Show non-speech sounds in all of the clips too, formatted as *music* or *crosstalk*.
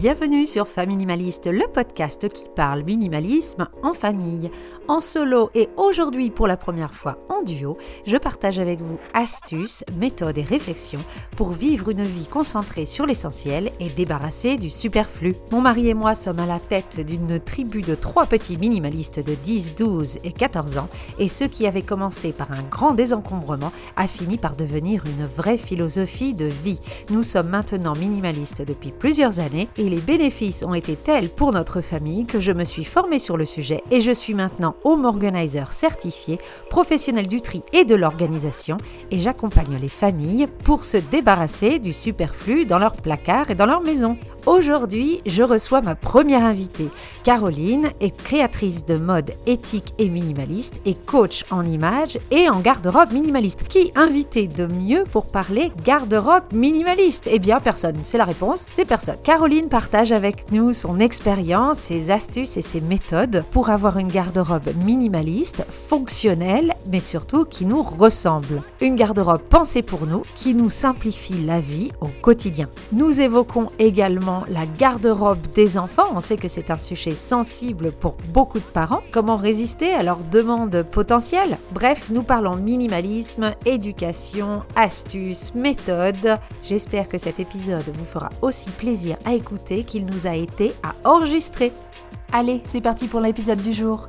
Bienvenue sur Faminimaliste, le podcast qui parle minimalisme en famille, en solo et aujourd'hui pour la première fois en duo, je partage avec vous astuces, méthodes et réflexions pour vivre une vie concentrée sur l'essentiel et débarrassée du superflu. Mon mari et moi sommes à la tête d'une tribu de trois petits minimalistes de 10, 12 et 14 ans et ce qui avait commencé par un grand désencombrement a fini par devenir une vraie philosophie de vie. Nous sommes maintenant minimalistes depuis plusieurs années et les bénéfices ont été tels pour notre famille que je me suis formée sur le sujet et je suis maintenant home organizer certifié, professionnel du tri et de l'organisation et j'accompagne les familles pour se débarrasser du superflu dans leurs placards et dans leur maison. Aujourd'hui, je reçois ma première invitée. Caroline est créatrice de mode éthique et minimaliste et coach en images et en garde-robe minimaliste. Qui invité de mieux pour parler garde-robe minimaliste? Eh bien, personne. C'est la réponse, c'est personne. Caroline partage avec nous son expérience, ses astuces et ses méthodes pour avoir une garde-robe minimaliste, fonctionnelle, mais surtout qui nous ressemble. Une garde-robe pensée pour nous, qui nous simplifie la vie au quotidien. Nous évoquons également la garde-robe des enfants. On sait que c'est un sujet sensible pour beaucoup de parents. Comment résister à leurs demandes potentielles? Bref, nous parlons minimalisme, éducation, astuces, méthodes. J'espère que cet épisode vous fera aussi plaisir à écouter qu'il nous a été à enregistrer. Allez, c'est parti pour l'épisode du jour.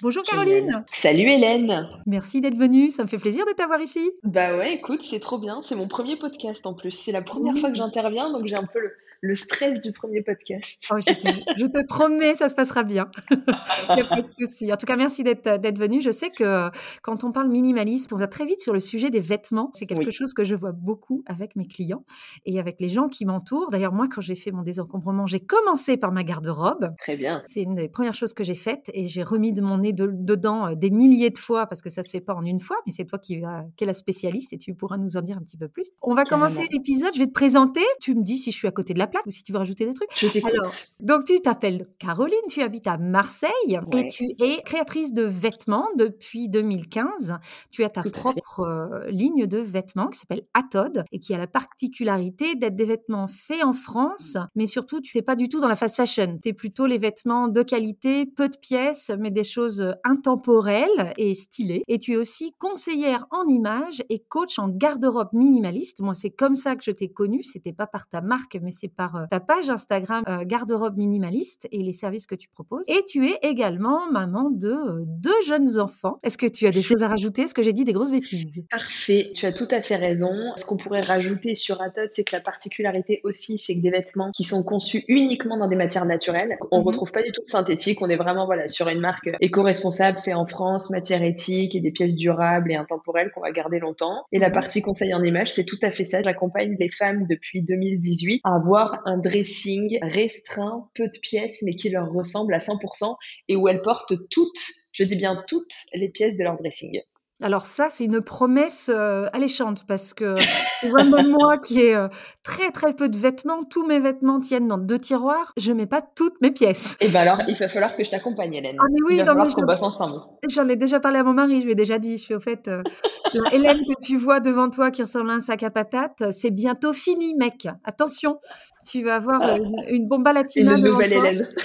Bonjour Caroline. Salut Hélène. Merci d'être venue, ça me fait plaisir de t'avoir ici. Bah ouais, écoute, c'est trop bien, c'est mon premier podcast en plus. C'est la première fois que j'interviens, donc j'ai un peu le, le stress du premier podcast. Oh, je, te, promets, ça se passera bien. *laughs* Il n'y a pas de souci. En tout cas, merci d'être venu. Je sais que quand on parle minimalisme, on va très vite sur le sujet des vêtements. C'est quelque chose que je vois beaucoup avec mes clients et avec les gens qui m'entourent. D'ailleurs, moi, quand j'ai fait mon désencombrement, j'ai commencé par ma garde-robe. Très bien. C'est une des premières choses que j'ai faites et j'ai remis de mon nez dedans euh, des milliers de fois parce que ça se fait pas en une fois, mais c'est toi qui, va, qui es la spécialiste et tu pourras nous en dire un petit peu plus. On va commencer l'épisode. Je vais te présenter. Tu me dis si je suis à côté de la plaque ou si tu veux rajouter des trucs. Je Alors, donc tu t'appelles Caroline, tu habites à Marseille et tu es créatrice de vêtements depuis 2015. Tu as ta propre euh, ligne de vêtements qui s'appelle Atod et qui a la particularité d'être des vêtements faits en France, mais surtout tu n'es pas du tout dans la fast fashion. Tu es plutôt les vêtements de qualité, peu de pièces, mais des choses intemporelles et stylées. Et tu es aussi conseillère en images et coach en garde-robe minimaliste. Moi, c'est comme ça que je t'ai connue. C'était pas par ta marque, mais c'est par euh, ta page Instagram euh, garde-robe minimaliste et les services que tu proposes. Et tu es également maman de euh, deux jeunes enfants. Est-ce que tu as des choses à rajouter? Est-ce que j'ai dit des grosses bêtises? Parfait, tu as tout à fait raison. Ce qu'on pourrait rajouter sur Atod, c'est que la particularité aussi, c'est que des vêtements qui sont conçus uniquement dans des matières naturelles. On ne mmh retrouve pas du tout de synthétique. On est vraiment voilà sur une marque éco-responsable, fait en France, matière éthique et des pièces durables et intemporelles qu'on va garder longtemps. Et la mmh partie conseil en image, c'est tout à fait ça. J'accompagne les femmes depuis 2018 à avoir un dressing restreint, peu de pièces, mais qui leur ressemble à 100% et où elles portent toutes, je dis bien toutes, les pièces de leur dressing. Alors ça, c'est une promesse, alléchante parce que *laughs* moi qui ai, très, très peu de vêtements, tous mes vêtements tiennent dans deux tiroirs, je mets pas toutes mes pièces. Et eh ben alors, il va falloir que je t'accompagne Hélène. Ah mais oui, il va falloir qu'on bosse ensemble. J'en ai déjà parlé à mon mari, je lui ai déjà dit, je suis au fait, la Hélène que tu vois devant toi qui ressemble à un sac à patates, c'est bientôt fini mec, attention, tu vas avoir, une bomba latina Une nouvelle Hélène. *laughs*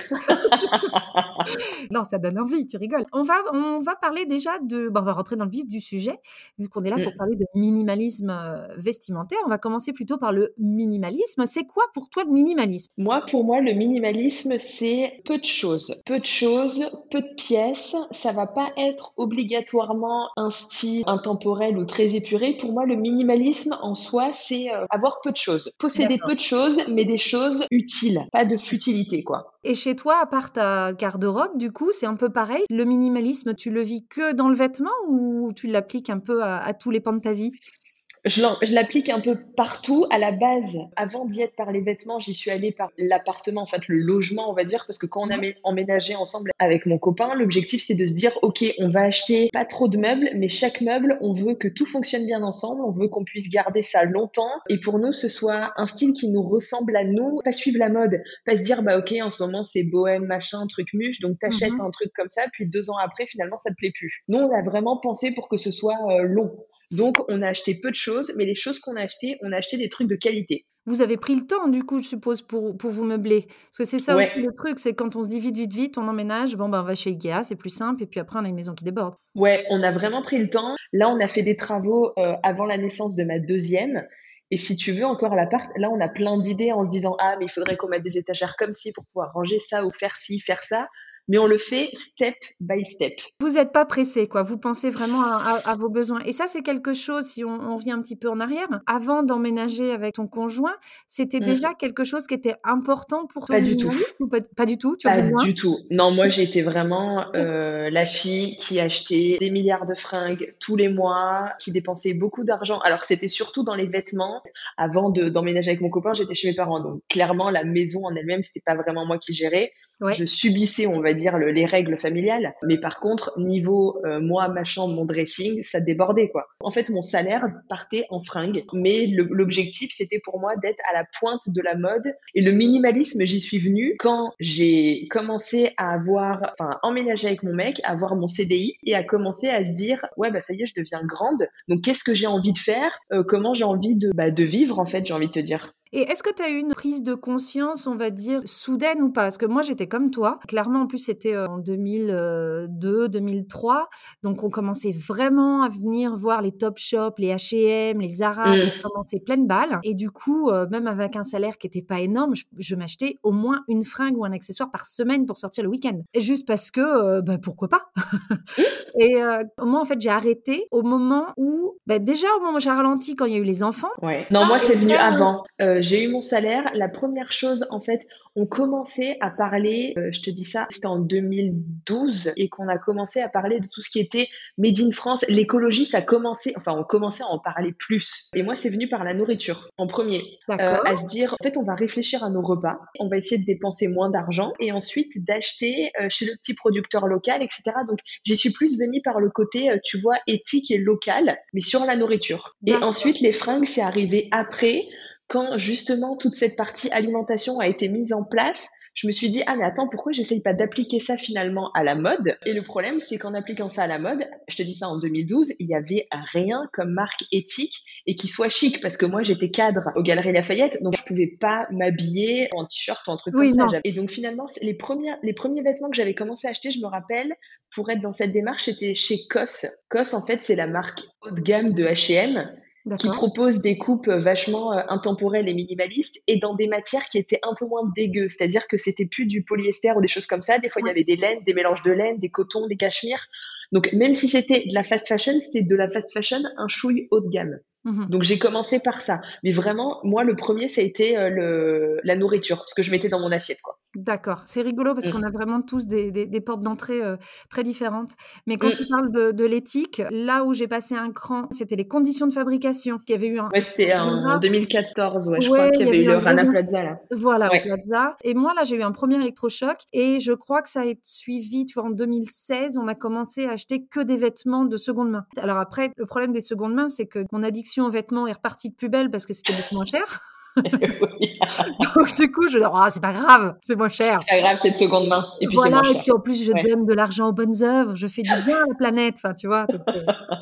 Non, ça donne envie, tu rigoles. On va on va parler déjà de on va rentrer dans le vif du sujet, vu qu'on est là pour mmh. parler de minimalisme, euh, vestimentaire. On va commencer plutôt par le minimalisme. C'est quoi pour toi le minimalisme? Moi, pour moi, le minimalisme, c'est peu de choses. Peu de choses, peu de pièces. Ça va pas être obligatoirement un style intemporel ou très épuré. Pour moi, le minimalisme en soi, c'est euh, avoir peu de choses. Posséder peu de choses, mais des choses utiles, pas de futilité, quoi. Et chez toi, à part ta garde-robe, du coup, c'est un peu pareil? Le minimalisme, tu le vis que dans le vêtement ou tu l'appliques un peu à, à tous les pans de ta vie? Je l'applique un peu partout. À la base, avant d'y être par les vêtements, j'y suis allée par l'appartement, en fait, le logement, on va dire, parce que quand on a emménagé ensemble avec mon copain, l'objectif c'est de se dire, ok, on va acheter pas trop de meubles, mais chaque meuble, on veut que tout fonctionne bien ensemble, on veut qu'on puisse garder ça longtemps, et pour nous, ce soit un style qui nous ressemble à nous, pas suivre la mode, pas se dire, bah ok, en ce moment c'est bohème, machin, truc muche, donc t'achètes mmh un truc comme ça, puis deux ans après, finalement, ça te plaît plus. Nous, on a vraiment pensé pour que ce soit euh, long Donc, on a acheté peu de choses, mais les choses qu'on a achetées, on a acheté des trucs de qualité. Vous avez pris le temps, du coup, je suppose, pour, pour vous meubler. Parce que c'est ça Ouais. aussi le truc, c'est quand on se dit vite, vite, vite, on emménage, bon, ben, on va chez Ikea, c'est plus simple, et puis après, on a une maison qui déborde. Ouais, on a vraiment pris le temps. Là, on a fait des travaux euh, avant la naissance de ma deuxième. Et si tu veux encore l'appart, là, on a plein d'idées en se disant, ah, mais il faudrait qu'on mette des étagères comme ci pour pouvoir ranger ça ou faire ci, faire ça. Mais on le fait step by step. Vous n'êtes pas pressé, quoi. Vous pensez vraiment à, à- à vos besoins. Et ça, c'est quelque chose, si on, on revient un petit peu en arrière, avant d'emménager avec ton conjoint, c'était Mm. déjà quelque chose qui était important pour Pas ton du tout. ou pas, pas du tout Tu Pas du tout. Non, moi, été vraiment euh, la fille qui achetait des milliards de fringues tous les mois, qui dépensait beaucoup d'argent. Alors, c'était surtout dans les vêtements. Avant de- d'emménager avec mon copain, j'étais chez mes parents. Donc, clairement, la maison en elle-même, c'était pas vraiment moi qui gérais. Je subissais, on va dire, le- les règles familiales. Mais par contre, niveau euh, moi, ma chambre, mon dressing, ça débordait, quoi. En fait, mon salaire partait en fringues. Mais l'objectif, c'était pour moi d'être à la pointe de la mode. Et le minimalisme, j'y suis venue quand j'ai commencé à avoir, enfin, emménager avec mon mec, à avoir mon CDI et à commencer à se dire, ouais, bah ça y est, je deviens grande. Donc, qu'est-ce que j'ai envie de faire? Euh, Comment j'ai envie de, bah, de vivre, en fait, j'ai envie de te dire? Et est-ce que tu as eu une prise de conscience, on va dire, soudaine ou pas? Parce que moi, j'étais comme toi. Clairement, en plus, c'était euh, en 2002, 2003. Donc, on commençait vraiment à venir voir les Top Shop, les H&M, les Zara. Mm. Ça commençait pleine balle. Et du coup, euh, même avec un salaire qui n'était pas énorme, je, je m'achetais au moins une fringue ou un accessoire par semaine pour sortir le week-end. Juste parce que, euh, bah, pourquoi pas? Et euh, moi, en fait, j'ai arrêté au moment où, bah, déjà au moment où j'ai ralenti quand il y a eu les enfants. Ouais. Non, moi, c'est venu avant. Euh, j'ai eu mon salaire. La première chose, en fait, on commençait à parler, euh, je te dis ça, c'était en 2012, et qu'on a commencé à parler de tout ce qui était Made in France. L'écologie, ça commençait, enfin, on commençait à en parler plus. Et moi, c'est venu par la nourriture, en premier. Euh, à se dire, en fait, on va réfléchir à nos repas, on va essayer de dépenser moins d'argent, et ensuite d'acheter euh, chez le petit producteur local, etc. Donc, j'y suis plus venue par le côté, euh, tu vois, éthique et local, mais sur la nourriture. Et ensuite, les fringues, c'est arrivé après, quand justement toute cette partie alimentation a été mise en place. Je me suis dit, ah mais attends, pourquoi j'essaye pas d'appliquer ça finalement à la mode? Et le problème, c'est qu'en appliquant ça à la mode, je te dis ça en 2012, il y avait rien comme marque éthique et qui soit chic, parce que moi j'étais cadre aux Galeries Lafayette, donc je pouvais pas m'habiller en t-shirt ou en truc Oui, comme non. Et donc finalement, les premiers, les premiers vêtements que j'avais commencé à acheter, je me rappelle, pour être dans cette démarche, c'était chez COS. COS, en fait, c'est la marque haut de gamme de H&M qui propose des coupes euh, vachement euh, intemporelles et minimalistes et dans des matières qui étaient un peu moins dégueu. C'est-à-dire que c'était plus du polyester ou des choses comme ça. Des fois, il y avait des laines, des mélanges de laine, des cotons, des cachemires. Donc, même si c'était de la fast fashion, c'était de la fast fashion un chouille haut de gamme. Mhm. Donc, j'ai commencé par ça. Mais vraiment, moi, le premier, ça a été euh, le, la nourriture, ce que je mettais dans mon assiette, quoi. D'accord, c'est rigolo parce Mm. qu'on a vraiment tous des, des- des portes d'entrée euh, très différentes. Mais quand Mm. tu parles de, de l'éthique, là où j'ai passé un cran, c'était les conditions de fabrication. Il y avait eu un. Ouais, c'était en Voilà. 2014, ouais, je Ouais, crois qu'il y avait eu le Rana Plaza, là. Voilà, Ouais. Plaza. Et moi, là, j'ai eu un premier électrochoc et je crois que ça a été suivi, tu vois, en 2016, on a commencé à acheter que des vêtements de seconde main. Alors après, le problème des secondes mains, c'est que mon addiction aux vêtements est repartie de plus belle parce que c'était beaucoup moins cher. *laughs* *laughs* Donc du coup, je dis, oh, c'est pas grave, c'est moins cher. C'est pas grave, c'est de seconde main. Et puis, c'est Voilà, et puis en plus, je Ouais. donne de l'argent aux bonnes œuvres, je fais du bien à la planète, enfin, tu vois, donc, euh,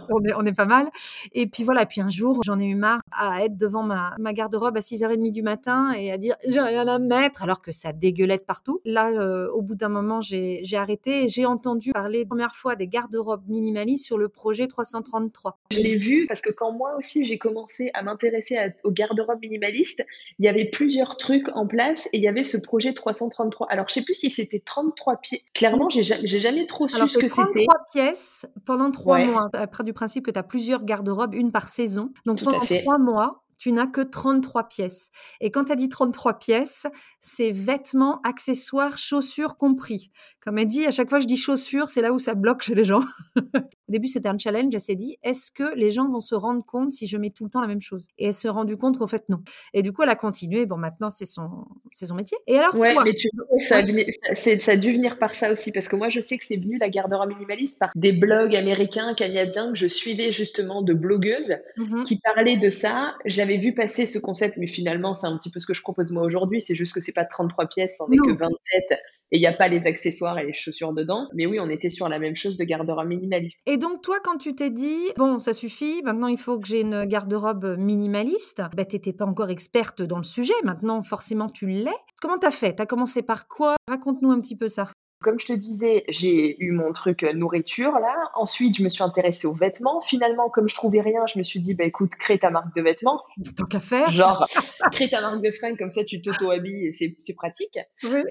on, est, on est pas mal. Et puis voilà, puis un jour, j'en ai eu marre à être devant ma, ma garde-robe à 6h30 du matin et à dire j'ai rien à mettre, alors que ça dégueulait de partout. Là, euh, au bout d'un moment, j'ai arrêté et j'ai entendu parler la première fois des garde-robes minimalistes sur le projet 333. Je l'ai vu parce que quand moi aussi j'ai commencé à m'intéresser à- au garde-robe minimaliste, il y avait plusieurs trucs en place et il y avait ce projet 333. Alors je sais plus si c'était 33 pieds. Clairement, j'ai jamais, jamais trop su ce que c'était. 33 pièces pendant trois Ouais. mois. Après, du principe que tu as plusieurs garde-robes, une par saison. Donc, Tout pendant fait. trois mois, tu n'as que 33 pièces. Et quand tu as dit 33 pièces, c'est vêtements, accessoires, chaussures compris. Comme elle dit, à chaque fois je dis chaussures, c'est là où ça bloque chez les gens. *laughs* Au début, c'était un challenge. Elle s'est dit, est-ce que les gens vont se rendre compte si je mets tout le temps la même chose? Et elle s'est rendue compte qu'en fait, non. Et du coup, elle a continué. Bon, maintenant, c'est son, c'est son métier. Et alors, Ouais, toi? mais tu vois, ça a, venu- ça- a dû venir par ça aussi, parce que moi je sais que c'est venu la garde-robe minimaliste par des blogs américains, canadiens que je suivais justement de blogueuses Mhm. qui parlaient de ça. J'avais vu passer ce concept, mais finalement c'est un petit peu ce que je propose moi aujourd'hui, c'est juste que c'est pas 33 pièces, c'en est que 27 et il n'y a pas les accessoires et les chaussures dedans. Mais oui, on était sur la même chose de garde-robe minimaliste. Et donc, toi, quand tu t'es dit, bon, ça suffit, maintenant il faut que j'ai une garde-robe minimaliste, bah, tu n'étais pas encore experte dans le sujet, maintenant forcément tu l'es. Comment t'as fait? T'as commencé par quoi? Raconte-nous un petit peu ça. Comme je te disais, j'ai eu mon truc euh, nourriture là. Ensuite, je me suis intéressée aux vêtements. Finalement, comme je trouvais rien, je me suis dit, bah écoute, crée ta marque de vêtements. Tant qu'à faire. Genre, *laughs* crée ta marque de fringues, comme ça tu t'auto-habilles et c'est pratique.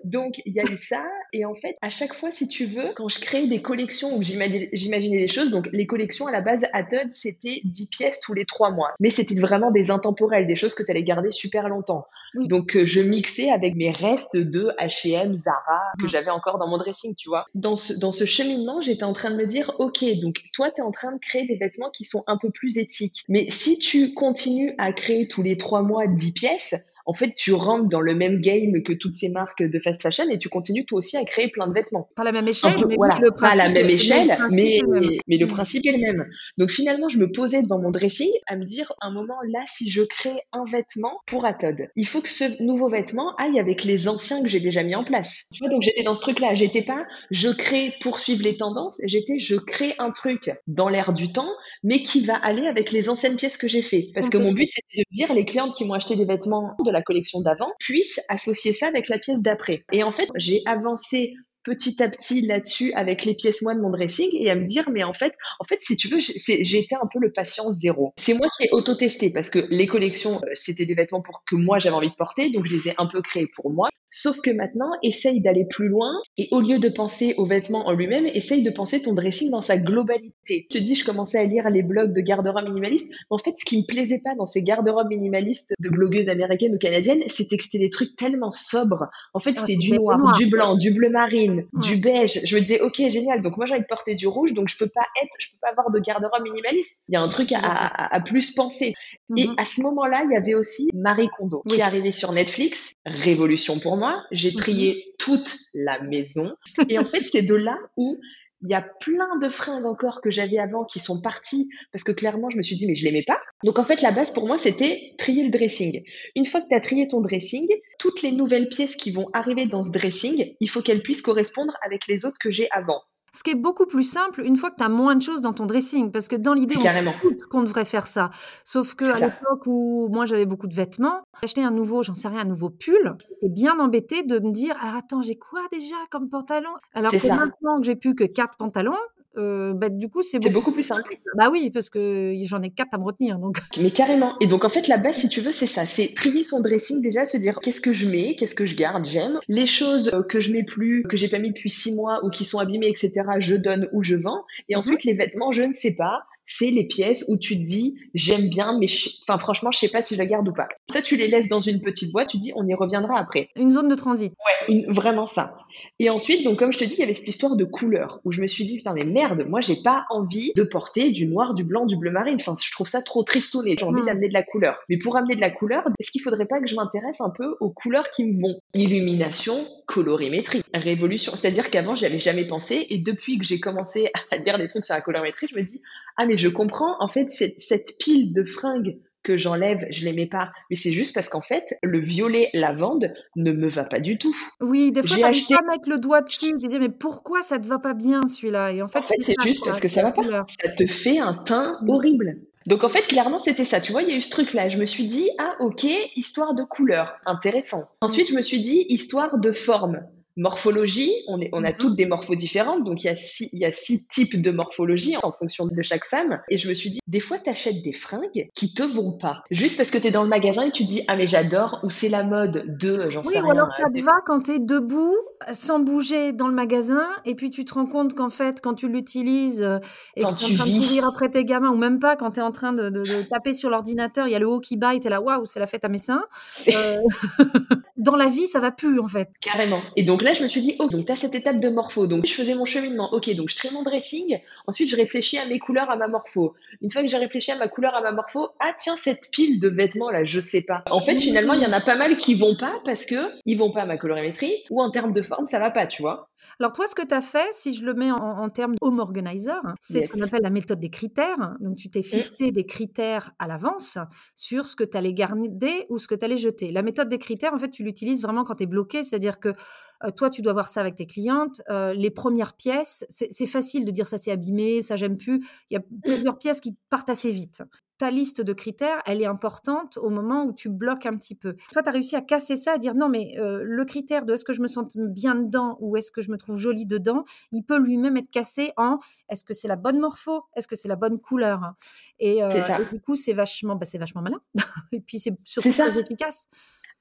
Donc, il y a eu ça. Et en fait, à chaque fois, si tu veux, quand je crée des collections où j'imaginais des choses, donc les collections à la base à Todd, c'était 10 pièces tous les 3 mois. Mais c'était vraiment des intemporels, des choses que tu allais garder super longtemps. Donc, euh, je mixais avec mes restes de H&M, Zara, que mmh. j'avais encore dans mon dressing, tu vois. Dans ce, dans ce cheminement, j'étais en train de me dire, OK, donc toi, tu es en train de créer des vêtements qui sont un peu plus éthiques. Mais si tu continues à créer tous les trois mois 10 pièces, en fait, tu rentres dans le même game que toutes ces marques de fast fashion et tu continues toi aussi à créer plein de vêtements. Pas la même échelle, mais le pas la même échelle, mais, mais, le principe est le même. Donc finalement, je me posais devant mon dressing à me dire, un moment là, si je crée un vêtement pour Atod, il faut que ce nouveau vêtement aille avec les anciens que j'ai déjà mis en place. Tu vois, donc j'étais dans ce truc-là. J'étais pas, je crée pour suivre les tendances. J'étais, je crée un truc dans l'air du temps, mais qui va aller avec les anciennes pièces que j'ai fait. Parce que mon but, c'était de dire les clientes qui m'ont acheté des vêtements de la collection d'avant puisse associer ça avec la pièce d'après. Et en fait, j'ai avancé petit à petit là-dessus avec les pièces moi de mon dressing et à me dire mais en fait en fait si tu veux été un peu le patient zéro c'est moi qui ai auto-testé parce que les collections euh, c'était des vêtements pour que moi j'avais envie de porter donc je les ai un peu créés pour moi Sauf que maintenant, essaye d'aller plus loin et au lieu de penser aux vêtements en lui-même, essaye de penser ton dressing dans sa globalité. Je te dis, je commençais à lire les blogs de garde-robe minimaliste. En fait, ce qui me plaisait pas dans ces garde-robes minimalistes de blogueuses américaines ou canadiennes, c'était que c'était des trucs tellement sobres. En fait, ah, c'était du noir, du blanc, du bleu marine, du beige. Je me disais, ok, génial. Donc moi, j'ai envie de porter du rouge, donc je peux pas être, je peux pas avoir de garde-robe minimaliste. Il y a un truc à, plus penser. Et mhm. à ce moment-là, il y avait aussi Marie Kondo qui est arrivée sur Netflix. Révolution pour moi. J'ai mhm. trié toute la maison. Et en fait, c'est de là où il y a plein de fringues encore que j'avais avant qui sont parties parce que clairement, je me suis dit, mais je l'aimais pas. Donc en fait, la base pour moi, c'était trier le dressing. Une fois que tu as trié ton dressing, toutes les nouvelles pièces qui vont arriver dans ce dressing, il faut qu'elles puissent correspondre avec les autres que j'ai avant. Ce qui est beaucoup plus simple une fois que tu as moins de choses dans ton dressing. Parce que dans l'idée, on qu'on devrait faire ça. Sauf qu'à l'époque où moi j'avais beaucoup de vêtements, acheter un nouveau, j'en sais rien, un nouveau pull, j'étais bien embêtée de me dire alors attends, j'ai quoi déjà comme pantalon? Alors que maintenant que j'ai plus que quatre pantalons, euh, bah, du coup, c'est beaucoup... plus simple. Bah oui, parce que j'en ai quatre à me retenir. Donc. Mais carrément. Et donc, en fait, la base, si tu veux, c'est ça. C'est trier son dressing déjà, se dire qu'est-ce que je mets, qu'est-ce que je garde, j'aime. Les choses que je mets plus, que j'ai pas mis depuis six mois ou qui sont abîmées, etc., je donne ou je vends. Et ensuite, les vêtements, je ne sais pas c'est les pièces où tu te dis j'aime bien, mais enfin franchement, je sais pas si je la garde ou pas. Ça, tu les laisses dans une petite boîte, tu dis on y reviendra après. Une zone de transit. Ouais, vraiment ça. Et ensuite, donc comme je te dis, il y avait cette histoire de couleur où je me suis dit putain mais merde, moi j'ai pas envie de porter du noir, du blanc, du bleu marine. Enfin, je trouve ça trop tristouné. J'ai envie hmm. d'amener de la couleur. Mais pour amener de la couleur, est-ce qu'il faudrait pas que je m'intéresse un peu aux couleurs qui me vont? Illumination, colorimétrie, révolution. C'est-à-dire qu'avant j'avais jamais pensé et depuis que j'ai commencé *laughs* à lire des trucs sur la colorimétrie, je me dis ah mais je comprends en fait cette, cette pile de fringues que j'enlève, je l'aimais pas. Mais c'est juste parce qu'en fait, le violet lavande ne me va pas du tout. Oui, des fois, tu acheté... pas mettre le doigt dessus, tu dis mais pourquoi ça te va pas bien celui-là? Et en fait, c'est juste parce que ça va pas. Ça te fait un teint horrible. Donc en fait, clairement, c'était ça. Tu vois, il y a eu ce truc-là. Je me suis dit, ah ok, histoire de couleur, intéressant. Ensuite, je me suis dit, histoire de forme morphologie, on, est, on a mhm. toutes des morphos différentes, donc il y, a six, il y a six types de morphologie en fonction de chaque femme. Et je me suis dit, des fois, tu achètes des fringues qui te vont pas. Juste parce que tu es dans le magasin et tu dis, ah mais j'adore, ou c'est la mode de, j'en oui, sais ou alors ça te va quand tu es debout, sans bouger dans le magasin, et puis tu te rends compte qu'en fait, quand tu l'utilises euh, et quand que tu es en train de courir après tes gamins, ou même pas, quand tu es en train de, taper sur l'ordinateur, il y a le haut qui bat et tu es là, waouh, c'est la fête à mes seins. Euh, *laughs* dans la vie, ça va plus en fait. Carrément. Et donc là, je me suis dit, oh, donc tu as cette étape de morpho. Donc je faisais mon cheminement. Ok, donc je crée mon dressing. Ensuite, je réfléchis à mes couleurs, à ma morpho. Une fois que j'ai réfléchi à ma couleur, à ma morpho, ah tiens, cette pile de vêtements là, je sais pas. En fait, finalement, il y en a pas mal qui vont pas parce que ils vont pas à ma colorimétrie ou en termes de forme, ça va pas, tu vois. Alors toi, ce que tu as fait, si je le mets en, termes home organizer, c'est ce qu'on appelle la méthode des critères. Donc tu t'es mm. fixé des critères à l'avance sur ce que tu allais garder ou ce que tu allais jeter. La méthode des critères, en fait, tu l'utilises vraiment quand tu es bloqué, c'est-à-dire que toi, tu dois voir ça avec tes clientes. les premières pièces, c'est facile de dire ça c'est abîmé, ça j'aime plus. Il y a mmh. plusieurs pièces qui partent assez vite ta liste de critères, elle est importante au moment où tu bloques un petit peu. Toi, tu as réussi à casser ça, à dire non, mais le critère de est-ce que je me sens bien dedans ou est-ce que je me trouve jolie dedans, il peut lui-même être cassé en est-ce que c'est la bonne morpho, est-ce que c'est la bonne couleur? Et, du coup, c'est vachement, bah, c'est vachement malin. *laughs* et puis, c'est surtout très efficace.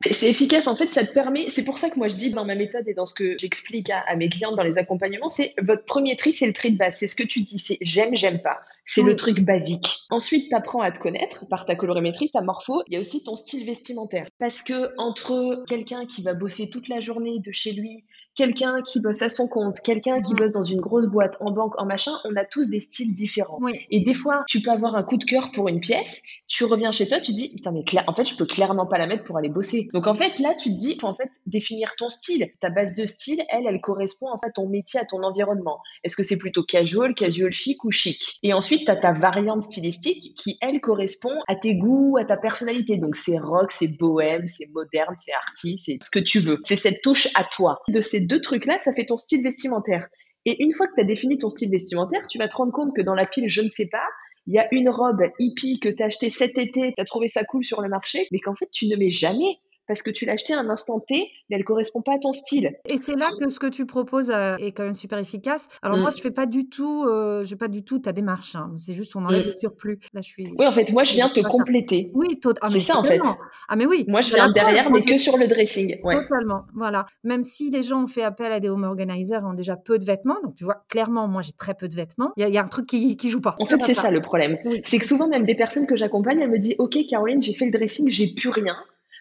C'est efficace, en fait, ça te permet, c'est pour ça que moi je dis dans ma méthode et dans ce que j'explique à, mes clients dans les accompagnements, c'est votre premier tri, c'est le tri de base, c'est ce que tu dis, c'est j'aime, j'aime pas. C'est le truc basique. Ensuite, tu apprends à te connaître par ta colorimétrie, ta morpho. Il y a aussi ton style vestimentaire. Parce que entre quelqu'un qui va bosser toute la journée de chez lui, quelqu'un qui bosse à son compte, quelqu'un qui bosse dans une grosse boîte, en banque, en machin, on a tous des styles différents. Et des fois, tu peux avoir un coup de cœur pour une pièce, tu reviens chez toi, tu dis, putain, mais en fait, je peux clairement pas la mettre pour aller bosser. Donc, en fait, là, tu te dis, faut en fait définir ton style. Ta base de style, elle, elle correspond en fait à ton métier, à ton environnement. Est-ce que c'est plutôt casual, casual chic ou chic? Et ensuite, tu as ta variante stylistique qui, elle, correspond à tes goûts, à ta personnalité. Donc, c'est rock, c'est bohème, c'est moderne, c'est arty, c'est ce que tu veux. C'est cette touche à toi. De ces deux trucs-là, ça fait ton style vestimentaire. Et une fois que tu as défini ton style vestimentaire, tu vas te rendre compte que dans la pile je ne sais pas, il y a une robe hippie que tu as achetée cet été, tu as trouvé ça cool sur le marché, mais qu'en fait tu ne mets jamais parce que tu l'as acheté à un instant T, mais elle correspond pas à ton style. Et c'est là que ce que tu proposes euh, est quand même super efficace. Alors moi, mm. je fais pas du tout, euh, je fais pas du tout ta démarche. Hein. C'est juste on enlève mm. le surplus. Là, je suis. Oui, en fait, moi, je viens te compléter. Oui, ah, c'est ça en fait. Ah mais oui. Moi, je viens derrière, mais que sur le dressing. Totalement. Voilà. Même si les gens ont fait appel à des home organizers ont déjà peu de vêtements, donc tu vois clairement, moi, j'ai très peu de vêtements. Il y, a un truc qui, qui joue pas. En fait, c'est ça le problème. C'est que souvent, même des personnes que j'accompagne, elles me disent, ok, Caroline, j'ai fait le dressing, j'ai plus rien.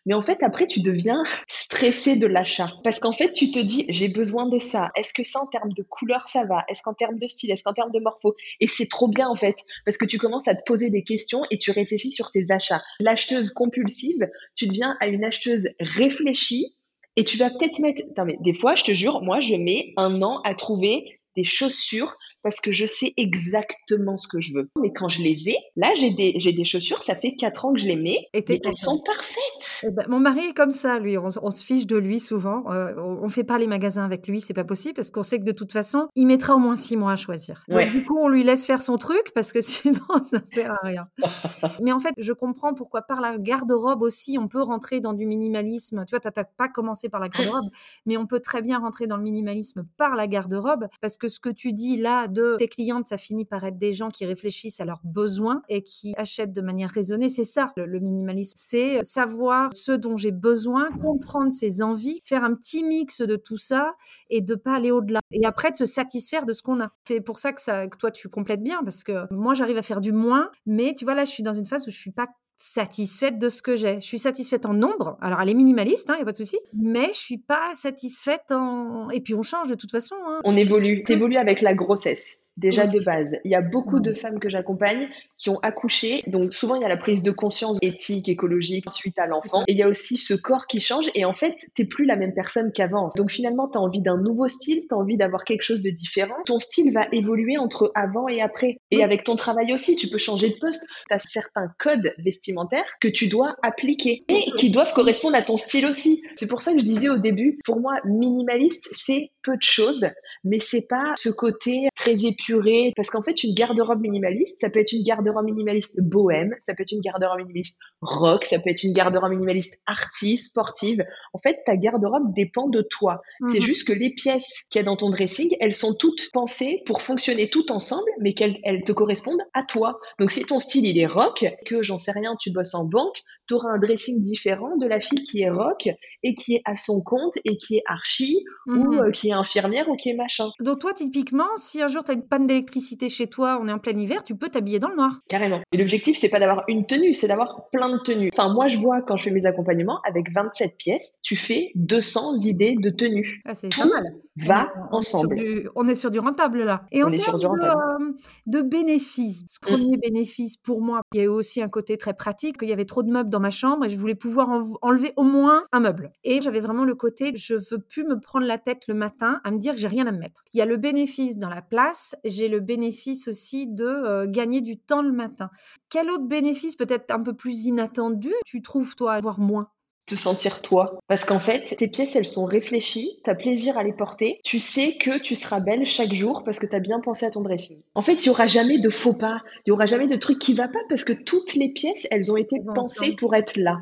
Mais en fait, après, tu deviens stressé de l'achat. Parce qu'en fait, tu te dis, j'ai besoin de ça. Est-ce que ça, en termes de couleur, ça va? Est-ce qu'en termes de style? Est-ce qu'en termes de morpho? Et c'est trop bien, en fait. Parce que tu commences à te poser des questions et tu réfléchis sur tes achats. L'acheteuse compulsive, tu deviens à une acheteuse réfléchie et tu vas peut-être mettre. Mais des fois, je te jure, moi, je mets un an à trouver des chaussures parce que je sais exactement ce que je veux. Mais quand je les ai, là, j'ai des, j'ai des chaussures, ça fait 4 ans que je les mets, et elles sont parfaites. Eh ben, mon mari est comme ça, lui. On, se fiche de lui souvent. Euh, on ne fait pas les magasins avec lui, c'est pas possible, parce qu'on sait que de toute façon, il mettra au moins 6 mois à choisir. du coup, on lui laisse faire son truc, parce que *laughs* sinon, ça sert à rien. *laughs* Mais en fait, je comprends pourquoi par la garde-robe aussi, on peut rentrer dans du minimalisme. Tu vois, tu n'as pas commencé par la garde-robe, *laughs* mais on peut très bien rentrer dans le minimalisme par la garde-robe, parce que ce que tu dis là, de tes clientes, ça finit par être des gens qui réfléchissent à leurs besoins et qui achètent de manière raisonnée. C'est ça, le, minimalisme. C'est savoir ce dont j'ai besoin, comprendre ses envies, faire un petit mix de tout ça et de pas aller au-delà. Et après, de se satisfaire de ce qu'on a. C'est pour ça que, ça toi, tu complètes bien parce que moi, j'arrive à faire du moins, mais tu vois, là, je suis dans une phase où je suis pas satisfaite de ce que j'ai. Je suis satisfaite en nombre. Alors, elle est minimaliste, il hein, n'y a pas de souci. Mais je suis pas satisfaite en... Et puis, on change de toute façon. Hein. On évolue. Tu évolues avec la grossesse déjà de base. Il y a beaucoup de femmes que j'accompagne qui ont accouché. Donc souvent, il y a la prise de conscience éthique, écologique suite à l'enfant. Et il y a aussi ce corps qui change. Et en fait, t'es plus la même personne qu'avant. Donc finalement, tu as envie d'un nouveau style, tu as envie d'avoir quelque chose de différent. Ton style va évoluer entre avant et après. Et avec ton travail aussi, tu peux changer de poste. Tu as certains codes vestimentaires que tu dois appliquer et qui doivent correspondre à ton style aussi. C'est pour ça que je disais au début, pour moi, minimaliste, c'est peu de choses, mais c'est pas ce côté très épuré. Parce qu'en fait, une garde-robe minimaliste, ça peut être une garde-robe minimaliste bohème, ça peut être une garde-robe minimaliste rock, ça peut être une garde-robe minimaliste artiste, sportive. En fait, ta garde-robe dépend de toi. C'est mhm. juste que les pièces qu'il y a dans ton dressing, elles sont toutes pensées pour fonctionner toutes ensemble, mais qu'elles elles te correspondent à toi. Donc, si ton style, il est rock, que j'en sais rien, tu bosses en banque, tu auras un dressing différent de la fille qui est rock et qui est à son compte et qui est archi ou mhm. euh, qui est infirmière ou qui est machin. Donc toi, typiquement, si un jour tu as une panne d'électricité chez toi, on est en plein hiver, tu peux t'habiller dans le noir. Carrément. Et l'objectif, c'est pas d'avoir une tenue, c'est d'avoir plein de tenues. Enfin, moi, je vois quand je fais mes accompagnements, avec 27 pièces, tu fais 200 idées de tenues. Ah, c'est pas mal. Va ensemble. on est sur du rentable là. Et on en est sur du rentable. Euh, de, bénéfices, ce mm. premier bénéfice pour moi, il y a eu aussi un côté très pratique, qu'il y avait trop de meubles dans ma chambre et je voulais pouvoir enlever au moins un meuble. Et j'avais vraiment le côté, je veux plus me prendre la tête le matin à me dire que j'ai rien à me mettre. Il y a le bénéfice dans la place, j'ai le bénéfice aussi de euh, gagner du temps le matin. Quel autre bénéfice peut-être un peu plus inattendu tu trouves toi avoir moins? Te sentir toi. Parce qu'en fait, tes pièces, elles sont réfléchies, tu as plaisir à les porter, tu sais que tu seras belle chaque jour parce que tu as bien pensé à ton dressing. En fait, il y aura jamais de faux pas, il y aura jamais de truc qui va pas parce que toutes les pièces, elles ont été pensées pour être là.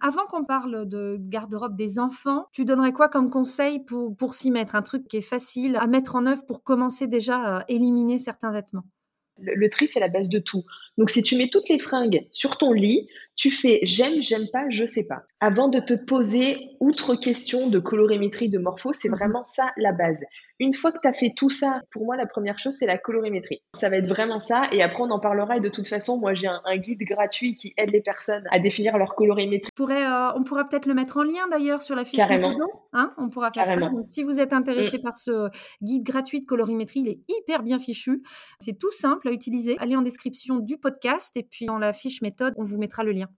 Avant qu'on parle de garde-robe des enfants, tu donnerais quoi comme conseil pour, pour s'y mettre? Un truc qui est facile à mettre en œuvre pour commencer déjà à éliminer certains vêtements? Le, tri, c'est la base de tout. Donc, si tu mets toutes les fringues sur ton lit, tu fais j'aime, j'aime pas, je sais pas. Avant de te poser outre question de colorimétrie, de morpho, c'est mhm. vraiment ça la base. Une fois que tu as fait tout ça, pour moi, la première chose, c'est la colorimétrie. Ça va être vraiment ça. Et après, on en parlera. Et de toute façon, moi, j'ai un, guide gratuit qui aide les personnes à définir leur colorimétrie. On, pourrait, euh, on pourra peut-être le mettre en lien d'ailleurs sur la fiche Carrément. Hein on pourra faire ça. si vous êtes intéressé mm. par ce guide gratuit de colorimétrie, il est hyper bien fichu. C'est tout simple à utiliser. Allez en description du et puis dans la fiche méthode, on vous mettra le lien.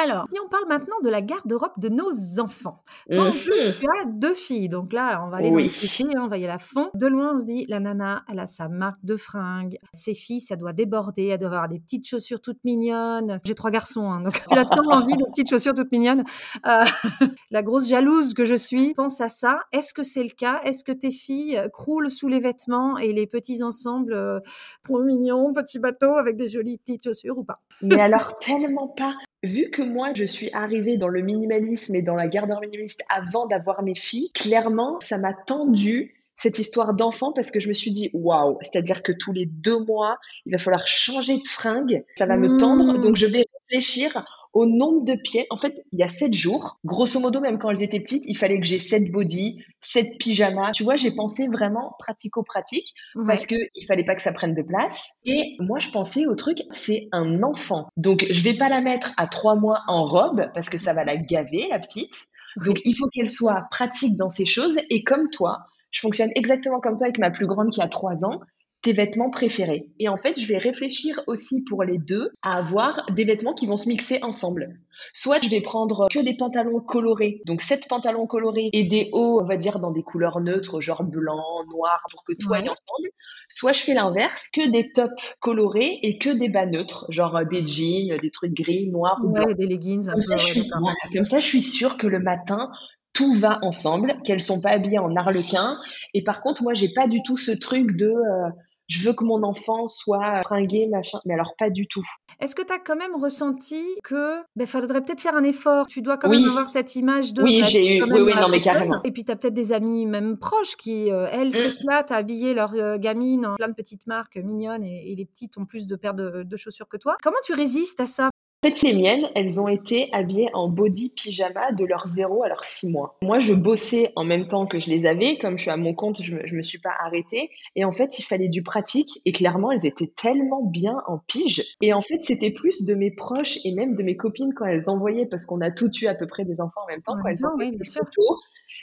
Alors, si on parle maintenant de la garde-robe de nos enfants. Toi, en plus, mmh tu as deux filles. Donc là, on va aller dans les filles, hein, on va y aller à fond. De loin, on se dit, la nana, elle a sa marque de fringues. Ses filles, ça doit déborder. Elle doit avoir des petites chaussures toutes mignonnes. J'ai trois garçons, hein, donc *laughs* j'ai tellement *laughs* envie de petites chaussures toutes mignonnes. Euh, *laughs* la grosse jalouse que je suis pense à ça. Est-ce que c'est le cas? Est-ce que tes filles croulent sous les vêtements et les petits ensembles euh, trop mignons, petits bateaux avec des jolies petites chaussures ou pas? Mais alors, tellement pas. Vu que moi, je suis arrivée dans le minimalisme et dans la garde minimaliste avant d'avoir mes filles, clairement, ça m'a tendu cette histoire d'enfant parce que je me suis dit waouh, c'est-à-dire que tous les deux mois, il va falloir changer de fringue, ça va me tendre, mmh. donc je vais réfléchir au nombre de pieds. En fait, il y a sept jours. Grosso modo, même quand elles étaient petites, il fallait que j'ai sept body, sept pyjamas. Tu vois, j'ai pensé vraiment pratico-pratique parce que il fallait pas que ça prenne de place. Et moi, je pensais au truc, c'est un enfant. Donc, je vais pas la mettre à trois mois en robe parce que ça va la gaver, la petite. Donc, il faut qu'elle soit pratique dans ces choses. Et comme toi, je fonctionne exactement comme toi avec ma plus grande qui a trois ans tes vêtements préférés. Et en fait, je vais réfléchir aussi pour les deux à avoir des vêtements qui vont se mixer ensemble. Soit je vais prendre que des pantalons colorés, donc sept pantalons colorés et des hauts, on va dire, dans des couleurs neutres, genre blanc, noir, pour que tout aille ensemble. Soit je fais l'inverse, que des tops colorés et que des bas neutres, genre euh, des jeans, des trucs gris, noirs ou blancs. des leggings. Comme, ça, je suis, comme ça, je suis sûre que le matin, tout va ensemble, qu'elles sont pas habillées en arlequin. Et par contre, moi, j'ai pas du tout ce truc de euh, je veux que mon enfant soit fringué, machin, mais alors pas du tout. Est-ce que tu as quand même ressenti que ben, faudrait peut-être faire un effort? Tu dois quand même avoir cette image de. Oui, j'ai eu. Oui, oui, non, mais carrément. Et puis tu as peut-être des amis même proches qui, euh, elles, mmh. s'éclatent à habiller leurs euh, gamines en plein de petites marques mignonnes et, les petites ont plus de paires de, de chaussures que toi. Comment tu résistes à ça? En fait, les miennes, elles ont été habillées en body pyjama de leur 0 à leurs 6 mois. Moi, je bossais en même temps que je les avais. Comme je suis à mon compte, je me, me suis pas arrêtée. Et en fait, il fallait du pratique. Et clairement, elles étaient tellement bien en pige. Et en fait, c'était plus de mes proches et même de mes copines quand elles envoyaient, parce qu'on a tout eu à peu près des enfants en même temps, quand elles envoyaient des photos.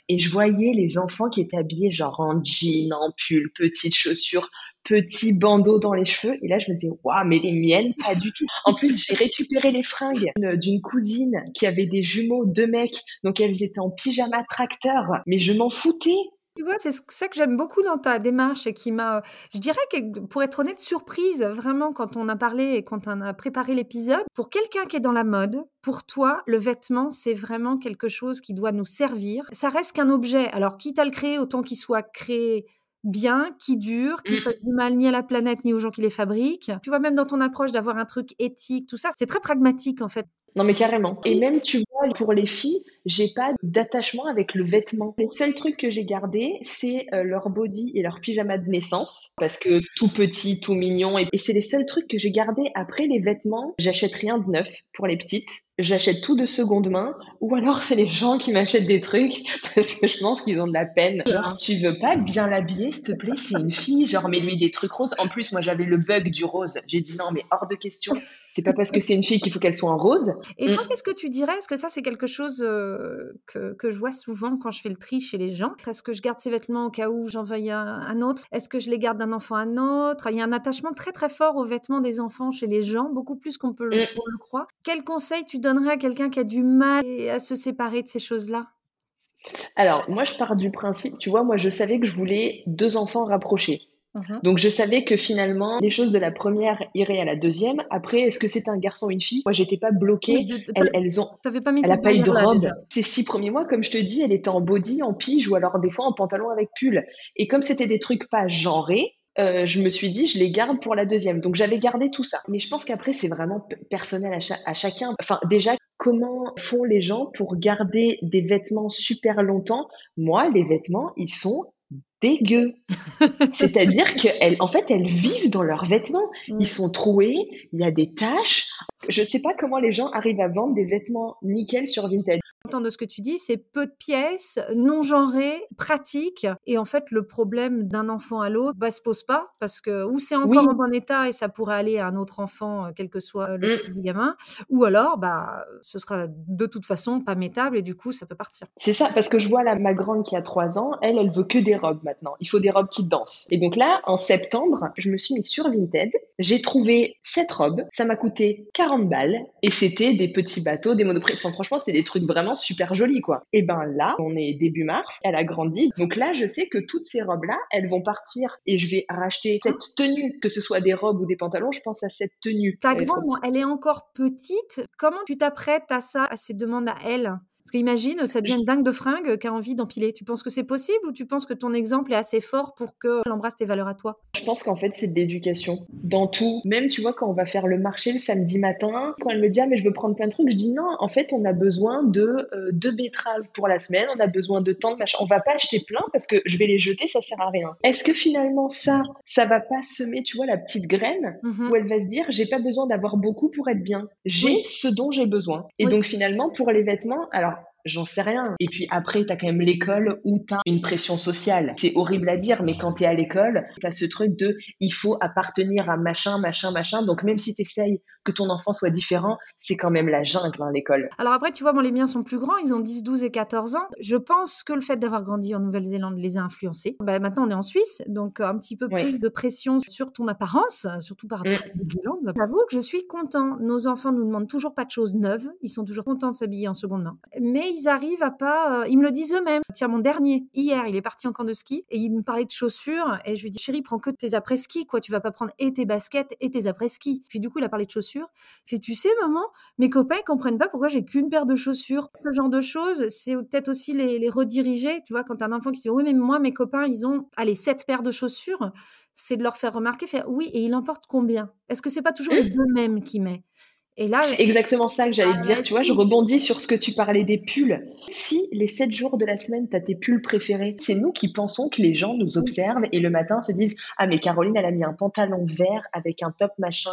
Et je voyais les enfants qui étaient habillés genre en jean, en pull, petites chaussures, petits bandeaux dans les cheveux. Et là, je me disais, waouh, mais les miennes, pas du tout. En plus, j'ai récupéré les fringues d'une cousine qui avait des jumeaux, deux mecs. Donc, elles étaient en pyjama tracteur. Mais je m'en foutais. Tu vois, c'est ça que j'aime beaucoup dans ta démarche et qui m'a, je dirais que pour être honnête, surprise vraiment quand on a parlé et quand on a préparé l'épisode. Pour quelqu'un qui est dans la mode, pour toi, le vêtement, c'est vraiment quelque chose qui doit nous servir. Ça reste qu'un objet. Alors, quitte à le créer, autant qu'il soit créé bien, qui dure, qui ne mmh. fasse du mal ni à la planète ni aux gens qui les fabriquent. Tu vois, même dans ton approche d'avoir un truc éthique, tout ça, c'est très pragmatique en fait. Non mais carrément. Et même, tu vois, pour les filles, j'ai pas d'attachement avec le vêtement. Les seuls trucs que j'ai gardés, c'est euh, leur body et leur pyjama de naissance, parce que tout petit, tout mignon, et, c'est les seuls trucs que j'ai gardés. Après les vêtements, j'achète rien de neuf pour les petites. J'achète tout de seconde main, ou alors c'est les gens qui m'achètent des trucs *laughs* parce que je pense qu'ils ont de la peine. Genre, tu veux pas bien l'habiller, s'il te plaît, c'est une fille. Genre, mets-lui des trucs roses. En plus, moi, j'avais le bug du rose. J'ai dit non, mais hors de question. C'est pas parce que c'est une fille qu'il faut qu'elle soit en rose. Et toi, mm. qu'est-ce que tu dirais? Est-ce que ça, c'est quelque chose euh, que, que, je vois souvent quand je fais le tri chez les gens? Est-ce que je garde ces vêtements au cas où j'en veuille un, autre? Est-ce que je les garde d'un enfant à un autre? Il y a un attachement très très fort aux vêtements des enfants chez les gens, beaucoup plus qu'on peut le, mm. le croire. Quel conseil tu donnerais à quelqu'un qui a du mal à se séparer de ces choses-là? Alors, moi, je pars du principe, tu vois, moi, je savais que je voulais deux enfants rapprochés. Mhm. Donc je savais que finalement les choses de la première iraient à la deuxième. Après, est-ce que c'est un garçon ou une fille? Moi, j'étais pas bloquée. elles, ont. pas mis elle a pas eu de robe. Ces six premiers mois, comme je te dis, elle était en body, en pige ou alors des fois en pantalon avec pull. Et comme c'était des trucs pas genrés, euh, je me suis dit, je les garde pour la deuxième. Donc j'avais gardé tout ça. Mais je pense qu'après, c'est vraiment personnel à, à, chacun. Enfin, déjà, comment font les gens pour garder des vêtements super longtemps? Moi, les vêtements, ils sont dégueux. *laughs* C'est-à-dire qu'elles, en fait, elles vivent dans leurs vêtements. Mm. Ils sont troués, il y a des taches. Je ne sais pas comment les gens arrivent à vendre des vêtements nickel sur Vinted de ce que tu dis, c'est peu de pièces, non genrées, pratiques. Et en fait, le problème d'un enfant à l'autre bah, se pose pas parce que ou c'est encore en bon état et ça pourrait aller à un autre enfant, euh, quel que soit le mmh. du gamin, ou alors bah, ce sera de toute façon pas métable et du coup, ça peut partir. C'est ça, parce que je vois là, ma grande qui a 3 ans, elle, elle veut que des robes maintenant. Il faut des robes qui dansent. Et donc là, en septembre, je me suis mis sur Vinted. J'ai trouvé cette robe. Ça m'a coûté 40 balles et c'était des petits bateaux, des monoprix. Enfin, franchement, c'est des trucs vraiment super jolie, quoi. Et ben là, on est début mars, elle a grandi. Donc là, je sais que toutes ces robes-là, elles vont partir et je vais racheter cette tenue, que ce soit des robes ou des pantalons, je pense à cette tenue. Ta grande, elle est encore petite. Comment tu t'apprêtes à ça, à ces demandes à elle? Parce qu'imagine, ça devient une dingue de fringue qui a envie d'empiler. Tu penses que c'est possible ou tu penses que ton exemple est assez fort pour qu'elle embrasse tes valeurs à toi? Je pense qu'en fait, c'est de l'éducation. Dans tout. Même, tu vois, quand on va faire le marché le samedi matin, quand elle me dit, ah, mais je veux prendre plein de trucs, je dis, non, en fait, on a besoin de euh, deux betteraves pour la semaine, on a besoin de tant de machin. On va pas acheter plein parce que je vais les jeter, ça sert à rien. Est-ce que finalement, ça, ça va pas semer, tu vois, la petite graine mmh où elle va se dire, j'ai pas besoin d'avoir beaucoup pour être bien. J'ai ce dont j'ai besoin. Et donc, finalement, pour les vêtements, alors, J'en sais rien. Et puis après, tu as quand même l'école où tu as une pression sociale. C'est horrible à dire, mais quand tu es à l'école, tu as ce truc de il faut appartenir à machin, machin, machin. Donc même si tu essayes que ton enfant soit différent, c'est quand même la jungle à l'école. Alors après, tu vois, bon, les miens sont plus grands, ils ont 10, 12 et 14 ans. Je pense que le fait d'avoir grandi en Nouvelle-Zélande les a influencés. Bah, maintenant, on est en Suisse, donc un petit peu plus de pression sur ton apparence, surtout par rapport à la Nouvelle-Zélande. J'avoue que je suis content. Nos enfants nous demandent toujours pas de choses neuves. Ils sont toujours contents de s'habiller en seconde main. Mais ils arrivent à pas. Euh, ils me le disent eux-mêmes. Tiens, mon dernier, hier, il est parti en camp de ski et il me parlait de chaussures. Et je lui dis, chérie, prends que tes après-ski, quoi. Tu vas pas prendre et tes baskets et tes après-ski. Puis du coup, il a parlé de chaussures. Il fait, tu sais, maman, mes copains, ils comprennent pas pourquoi j'ai qu'une paire de chaussures. Ce genre de choses, c'est peut-être aussi les, rediriger. Tu vois, quand as un enfant qui dit, oui, mais moi, mes copains, ils ont, allez, sept paires de chaussures c'est de leur faire remarquer, faire oui, et il emporte combien? Est-ce que c'est pas toujours les deux mêmes qui met? Et là, c'est exactement ça que j'allais te dire. Tu vois, je rebondis sur ce que tu parlais des pulls. Si les 7 jours de la semaine, tu as tes pulls préférés, c'est nous qui pensons que les gens nous observent et le matin se disent Ah, mais Caroline, elle a mis un pantalon vert avec un top machin.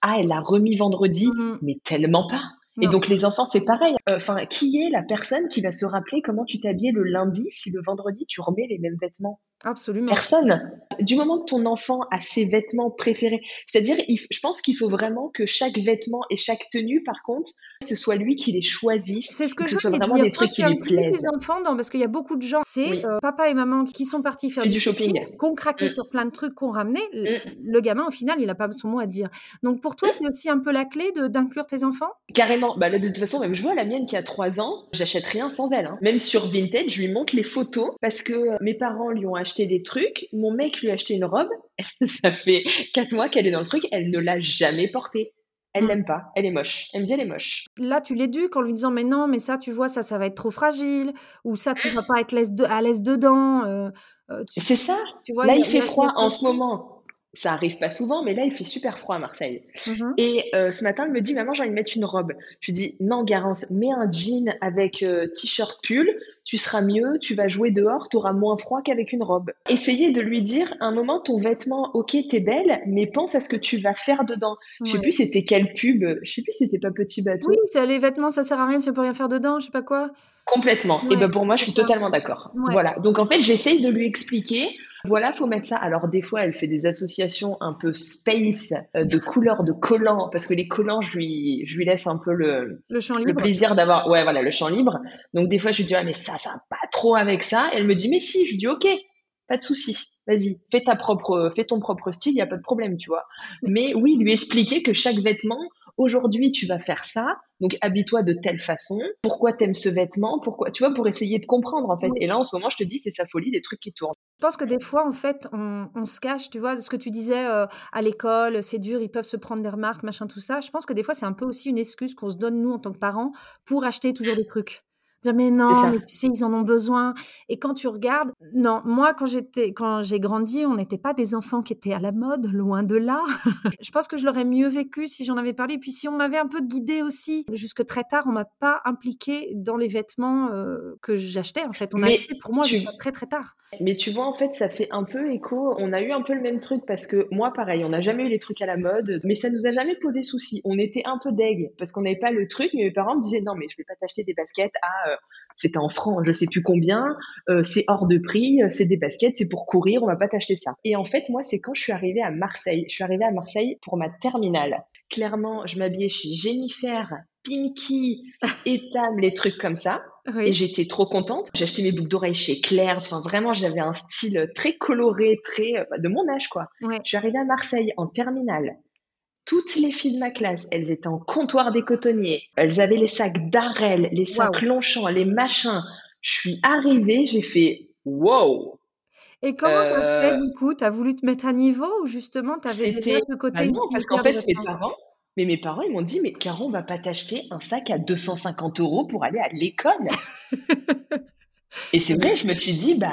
Ah, elle l'a remis vendredi. Mm-hmm. Mais tellement pas. Et donc les enfants, c'est pareil. Euh, enfin, qui est la personne qui va se rappeler comment tu t'habillais le lundi si le vendredi tu remets les mêmes vêtements? Absolument. Personne. Du moment que ton enfant a ses vêtements préférés, c'est-à-dire, je pense qu'il faut vraiment que chaque vêtement et chaque tenue, par contre, ce soit lui qui les choisisse. C'est ce que, je ce soit vraiment des trucs qui lui plaisent. Les enfants, parce qu'il y a beaucoup de gens, c'est euh, papa et maman qui sont partis faire du, shopping, qu'on craquait mm. sur plein de trucs qu'on ramenait. Mm. Le gamin, au final, il n'a pas son mot à dire. Donc pour toi, mm. c'est aussi un peu la clé d'inclure tes enfants? Carrément. Bah, de toute façon, même je vois la mienne qui a 3 ans, j'achète rien sans elle. Hein. Même sur Vinted, je lui montre les photos parce que mes parents lui ont acheté des trucs. Mon mec lui a acheté une robe. *laughs* ça fait quatre mois qu'elle est dans le truc. Elle ne l'a jamais portée. Elle mm. l'aime pas, elle est moche. Elle me dit elle est moche. Là, tu l'éduques en lui disant mais non, mais ça, tu vois, ça, ça va être trop fragile, ou ça, tu vas pas être à l'aise dedans. Euh, euh, c'est ça. Tu vois, là, il, fait froid en ce moment. Ça arrive pas souvent, mais là, il fait super froid à Marseille. Mm-hmm. Et euh, ce matin, elle me dit, maman, j'ai envie de mettre une robe. Je lui dis, non, Garance, mets un jean avec t-shirt pull tu seras mieux, tu vas jouer dehors, tu auras moins froid qu'avec une robe. Essayez de lui dire un moment ton vêtement, ok, t'es belle, mais pense à ce que tu vas faire dedans. Je sais plus c'était quelle pub, je sais plus c'était pas Petit Bateau. Oui, les vêtements, ça sert à rien si on peut rien faire dedans, je sais pas quoi. Complètement. et ben pour moi, je suis totalement d'accord. Voilà. Donc en fait, j'essaye de lui expliquer voilà, faut mettre ça. Alors des fois, elle fait des associations un peu space euh, de couleurs de collants parce que les collants, je lui, je lui laisse un peu le, le, champ libre. le plaisir d'avoir, ouais, voilà, le champ libre. Donc des fois, je lui dis, ah, mais ça, ça va pas trop avec ça. elle me dit, mais si. Je lui dis, ok, pas de souci. Vas-y, fais ta propre, fais ton propre style, il y a pas de problème, tu vois. Mais oui, lui expliquer que chaque vêtement, aujourd'hui, tu vas faire ça. Donc habille-toi de telle façon. Pourquoi t'aimes ce vêtement? Pourquoi Tu vois, pour essayer de comprendre en fait. Et là, en ce moment, je te dis, c'est sa folie des trucs qui tournent. Je pense que des fois, en fait, on, se cache, tu vois, ce que tu disais euh, à l'école, c'est dur, ils peuvent se prendre des remarques, machin, tout ça. Je pense que des fois, c'est un peu aussi une excuse qu'on se donne, nous, en tant que parents, pour acheter toujours des trucs mais non, mais tu sais, ils en ont besoin. Et quand tu regardes, non, moi, quand j'étais, quand j'ai grandi, on n'était pas des enfants qui étaient à la mode, loin de là. *laughs* je pense que je l'aurais mieux vécu si j'en avais parlé. Et puis si on m'avait un peu guidée aussi, jusque très tard, on m'a pas impliqué dans les vêtements euh, que j'achetais. En fait, on a acheté pour moi jusqu'à très très tard. Mais tu vois, en fait, ça fait un peu écho. On a eu un peu le même truc parce que moi, pareil, on n'a jamais eu les trucs à la mode, mais ça nous a jamais posé souci. On était un peu deg parce qu'on n'avait pas le truc, mais mes parents me disaient non, mais je vais pas t'acheter des baskets à euh, c'était en francs, je sais plus combien, euh, c'est hors de prix, euh, c'est des baskets, c'est pour courir, on va pas t'acheter ça. Et en fait, moi, c'est quand je suis arrivée à Marseille. Je suis arrivée à Marseille pour ma terminale. Clairement, je m'habillais chez Jennifer, Pinky, *laughs* Etam, les trucs comme ça. Et j'étais trop contente. J'ai acheté mes boucles d'oreilles chez Claire. Enfin, vraiment, j'avais un style très coloré, très euh, de mon âge, quoi. Je suis arrivée à Marseille en terminale toutes les filles de ma classe, elles étaient en comptoir des cotonniers. Elles avaient les sacs d'Arel, les sacs Longchamp, les machins. Je suis arrivée, j'ai fait wow. Et comment t'as fait euh, du coup? T'as voulu te mettre à niveau ou justement t'avais déjà ce côté bah non, parce qu'en fait mes parents, mais mes parents ils m'ont dit mais Caron, on va pas t'acheter un sac à 250 euros pour aller à l'école. *laughs* Et c'est vrai, je me suis dit, bah,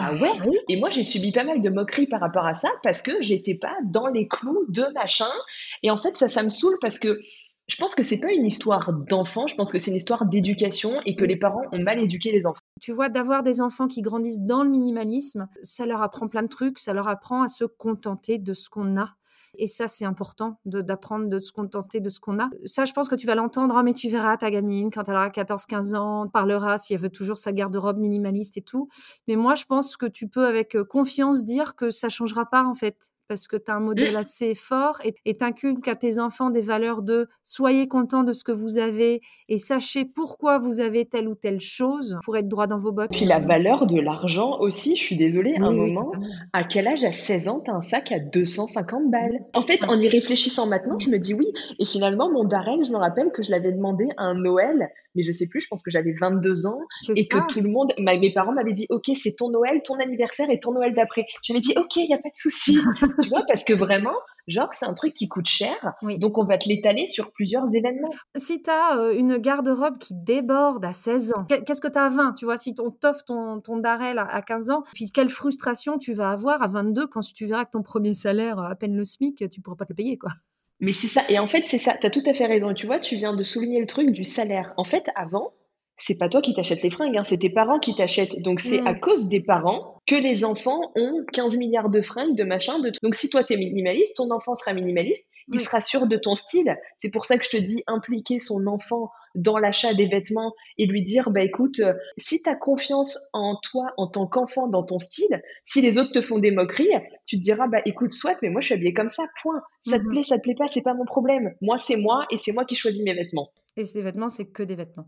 bah ouais. Et moi, j'ai subi pas mal de moqueries par rapport à ça parce que j'étais pas dans les clous de machin. Et en fait, ça, ça me saoule parce que je pense que c'est pas une histoire d'enfant, je pense que c'est une histoire d'éducation et que les parents ont mal éduqué les enfants. Tu vois, d'avoir des enfants qui grandissent dans le minimalisme, ça leur apprend plein de trucs, ça leur apprend à se contenter de ce qu'on a et ça, c'est important d'apprendre de, se contenter de ce qu'on a. Ça, je pense que tu vas l'entendre, oh, mais tu verras ta gamine quand elle aura 14-15 ans, parlera si elle veut toujours sa garde-robe minimaliste et tout. Mais moi, je pense que tu peux avec euh, confiance dire que ça changera pas en fait parce que tu as un modèle assez fort et tu inculques à tes enfants des valeurs de soyez contents de ce que vous avez et sachez pourquoi vous avez telle ou telle chose pour être droit dans vos bottes. Puis la valeur de l'argent aussi, je suis désolée, un moment, à quel âge à 16 ans tu as un sac à 250 balles? En fait, en y réfléchissant maintenant, je me dis oui. Et finalement, mon Darrell, je me rappelle que je l'avais demandé à un Noël mais je sais plus, je pense que j'avais 22 ans et que tout le monde, mes parents m'avaient dit, OK, c'est ton Noël, ton anniversaire et ton Noël d'après. J'avais dit, OK, il n'y a pas de souci. *laughs* tu vois, parce que vraiment, genre, c'est un truc qui coûte cher. Donc, on va te l'étaler sur plusieurs événements. Si tu as euh, une garde-robe qui déborde à 16 ans, qu'est-ce que tu as à 20 Tu vois, si on t'offre ton, ton Darrell à 15 ans, puis quelle frustration tu vas avoir à 22 quand tu verras que ton premier salaire, à peine le SMIC, tu pourras pas te le payer, quoi. Mais c'est ça. Et en fait, c'est ça. Tu as tout à fait raison. Tu vois, tu viens de souligner le truc du salaire. En fait, avant, c'est pas toi qui t'achètes les fringues, hein, c'est tes parents qui t'achètent. Donc c'est à mm. cause des parents que les enfants ont 15 milliards de fringues, de machin, de Donc si toi t'es minimaliste, ton enfant sera minimaliste, il sera sûr de ton style. C'est pour ça que je te dis impliquer son enfant dans l'achat des vêtements et lui dire bah écoute, euh, si tu as confiance en toi en tant qu'enfant dans ton style, si les autres te font des moqueries, tu te diras bah écoute soit mais moi je suis habillée comme ça, point. Ça te mm-hmm. plaît, ça te plaît pas, c'est pas mon problème. Moi c'est moi et c'est moi qui choisis mes vêtements. Et ces vêtements, c'est que des vêtements.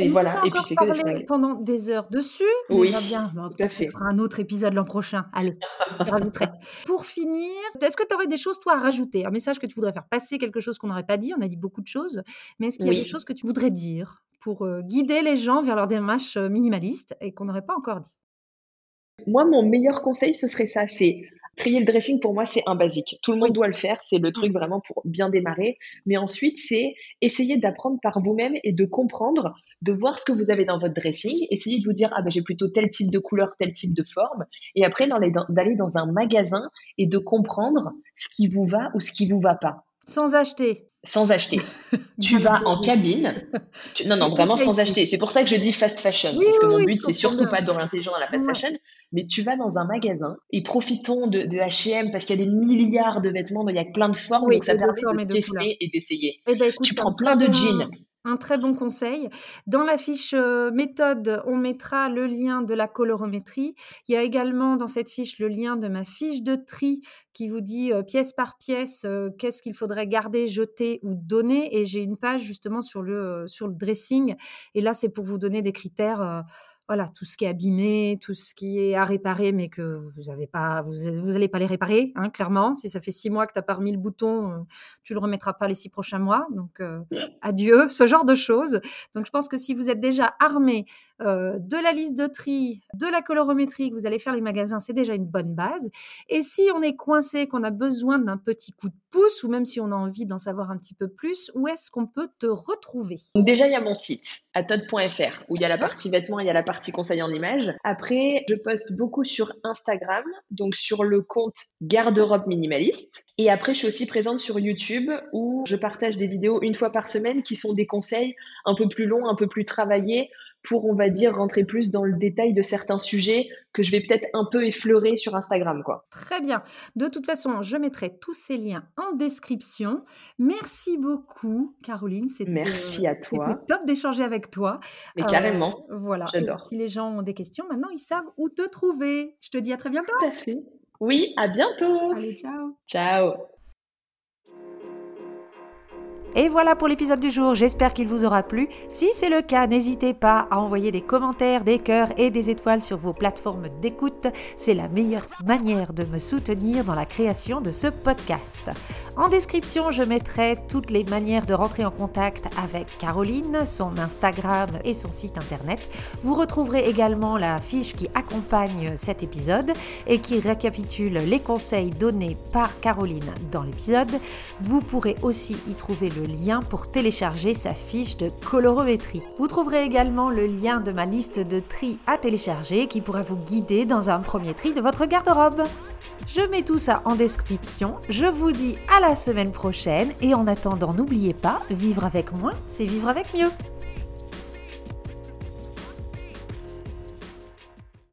Et voilà, et puis c'est que pendant des heures dessus. Oui, bien. tout à fait. On fera un autre épisode l'an prochain. Allez, je *laughs* Pour finir, est-ce que tu aurais des choses, toi, à rajouter? Un message que tu voudrais faire passer, quelque chose qu'on n'aurait pas dit On a dit beaucoup de choses. Mais est-ce qu'il y a des choses que tu voudrais dire pour euh, guider les gens vers leur démarche euh, minimaliste et qu'on n'aurait pas encore dit? Moi, mon meilleur conseil, ce serait ça c'est Trier le dressing, pour moi, c'est un basique. Tout le monde doit le faire. C'est le truc vraiment pour bien démarrer. Mais ensuite, c'est essayer d'apprendre par vous-même et de comprendre, de voir ce que vous avez dans votre dressing. Essayez de vous dire, ah ben, j'ai plutôt tel type de couleur, tel type de forme. Et après, d'aller dans un magasin et de comprendre ce qui vous va ou ce qui vous va pas. Sans acheter sans acheter. *laughs* tu vas en cabine. Non, non, vraiment sans acheter. C'est pour ça que je dis fast fashion. parce que mon but, c'est surtout pas dans l'intelligent dans la fast fashion. Mais tu vas dans un magasin et profitons de, de H&M parce qu'il y a des milliards de vêtements, il y a plein de formes. donc ça permet de, tester et d'essayer. Eh ben, tu prends plein de jeans. Un très bon conseil. Dans la fiche euh, méthode, on mettra le lien de la colorométrie. Il y a également dans cette fiche le lien de ma fiche de tri qui vous dit euh, pièce par pièce euh, qu'est-ce qu'il faudrait garder, jeter ou donner. Et j'ai une page justement sur le, sur le dressing. Et là, c'est pour vous donner des critères voilà, tout ce qui est abîmé, tout ce qui est à réparer, mais que vous n'allez pas, vous, vous allez pas les réparer, hein, clairement. Si ça fait six mois que tu n'as pas remis le bouton, euh, tu le remettras pas les six prochains mois. Donc, euh, adieu, ce genre de choses. Donc, je pense que si vous êtes déjà armé euh, de la liste de tri, de la colorométrie, que vous allez faire les magasins, c'est déjà une bonne base. Et si on est coincé, qu'on a besoin d'un petit coup de pouce, ou même si on a envie d'en savoir un petit peu plus, où est-ce qu'on peut te retrouver? Donc déjà, il y a mon site, atod.fr, où il y a la partie vêtements, il y a la partie conseil en images. Après, je poste beaucoup sur Instagram, donc sur le compte Garde-robe minimaliste. Et après, je suis aussi présente sur YouTube, où je partage des vidéos une fois par semaine qui sont des conseils un peu plus longs, un peu plus travaillés, pour, on va dire, rentrer plus dans le détail de certains sujets que je vais peut-être un peu effleurer sur Instagram. Quoi. Très bien. De toute façon, je mettrai tous ces liens en description. Merci beaucoup, Caroline. C'était, Merci à toi. top d'échanger avec toi. Mais carrément. Euh, voilà. J'adore. si les gens ont des questions, maintenant, ils savent où te trouver. Je te dis à très bientôt. Tout à fait. Oui, à bientôt. Allez, ciao. Ciao. Et voilà pour l'épisode du jour, j'espère qu'il vous aura plu. Si c'est le cas, n'hésitez pas à envoyer des commentaires, des cœurs et des étoiles sur vos plateformes d'écoute. C'est la meilleure manière de me soutenir dans la création de ce podcast. En description, je mettrai toutes les manières de rentrer en contact avec Caroline, son Instagram et son site internet. Vous retrouverez également la fiche qui accompagne cet épisode et qui récapitule les conseils donnés par Caroline dans l'épisode. Vous pourrez aussi y trouver le lien pour télécharger sa fiche de colorométrie. Vous trouverez également le lien de ma liste de tri à télécharger qui pourra vous guider dans un premier tri de votre garde-robe. Je mets tout ça en description, je vous dis à la semaine prochaine et en attendant n'oubliez pas, vivre avec moins, c'est vivre avec mieux.